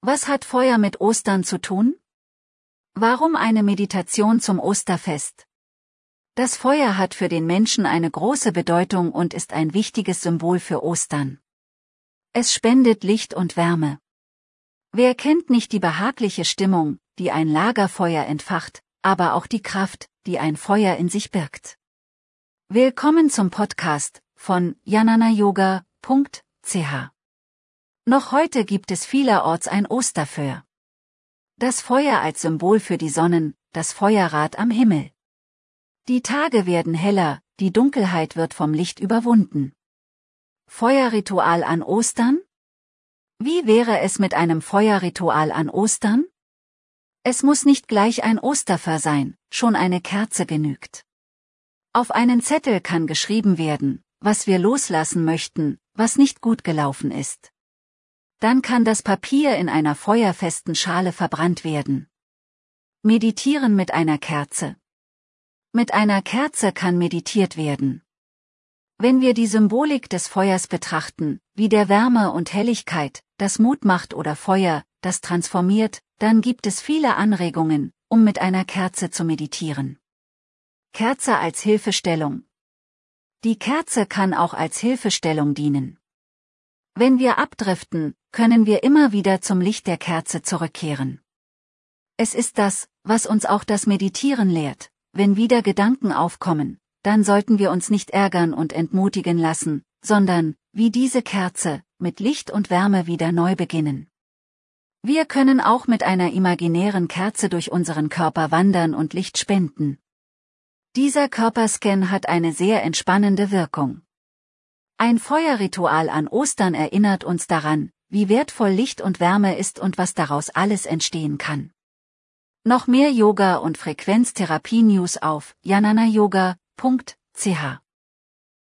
Was hat Feuer mit Ostern zu tun? Warum eine Meditation zum Osterfest? Das Feuer hat für den Menschen eine große Bedeutung und ist ein wichtiges Symbol für Ostern. Es spendet Licht und Wärme. Wer kennt nicht die behagliche Stimmung, die ein Lagerfeuer entfacht, aber auch die Kraft, die ein Feuer in sich birgt. Willkommen zum Podcast von jananayoga.ch. Noch heute gibt es vielerorts ein Osterfeuer. Das Feuer als Symbol für die Sonnen, das Feuerrad am Himmel. Die Tage werden heller, die Dunkelheit wird vom Licht überwunden. Feuerritual an Ostern? Wie wäre es mit einem Feuerritual an Ostern? Es muss nicht gleich ein Osterfeuer sein, schon eine Kerze genügt. Auf einen Zettel kann geschrieben werden, was wir loslassen möchten, was nicht gut gelaufen ist. Dann kann das Papier in einer feuerfesten Schale verbrannt werden. Meditieren mit einer Kerze. Mit einer Kerze kann meditiert werden. Wenn wir die Symbolik des Feuers betrachten, wie der Wärme und Helligkeit, das Mut macht oder Feuer, das transformiert, dann gibt es viele Anregungen, um mit einer Kerze zu meditieren. Kerze als Hilfestellung. Die Kerze kann auch als Hilfestellung dienen. Wenn wir abdriften, können wir immer wieder zum Licht der Kerze zurückkehren. Es ist das, was uns auch das Meditieren lehrt, wenn wieder Gedanken aufkommen, dann sollten wir uns nicht ärgern und entmutigen lassen, sondern, wie diese Kerze, mit Licht und Wärme wieder neu beginnen. Wir können auch mit einer imaginären Kerze durch unseren Körper wandern und Licht spenden. Dieser Körperscan hat eine sehr entspannende Wirkung. Ein Feuerritual an Ostern erinnert uns daran, wie wertvoll Licht und Wärme ist und was daraus alles entstehen kann. Noch mehr Yoga und Frequenztherapie News auf jananayoga.ch